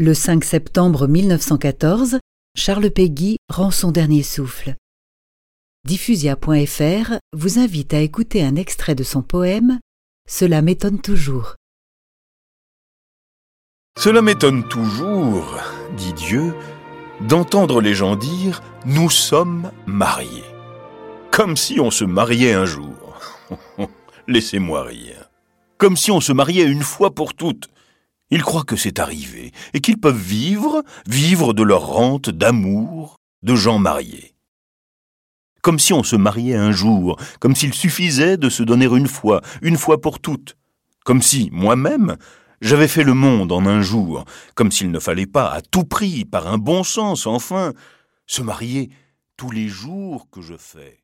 Le 5 septembre 1914, Charles Péguy rend son dernier souffle. Diffusia.fr vous invite à écouter un extrait de son poème Cela m'étonne toujours. Cela m'étonne toujours, dit Dieu, d'entendre les gens dire Nous sommes mariés. Comme si on se mariait un jour. Laissez-moi rire. Comme si on se mariait une fois pour toutes. Ils croient que c'est arrivé et qu'ils peuvent vivre, vivre de leur rente d'amour, de gens mariés. Comme si on se mariait un jour, comme s'il suffisait de se donner une fois, une fois pour toutes. Comme si, moi-même, j'avais fait le monde en un jour, comme s'il ne fallait pas, à tout prix, par un bon sens enfin, se marier tous les jours que je fais.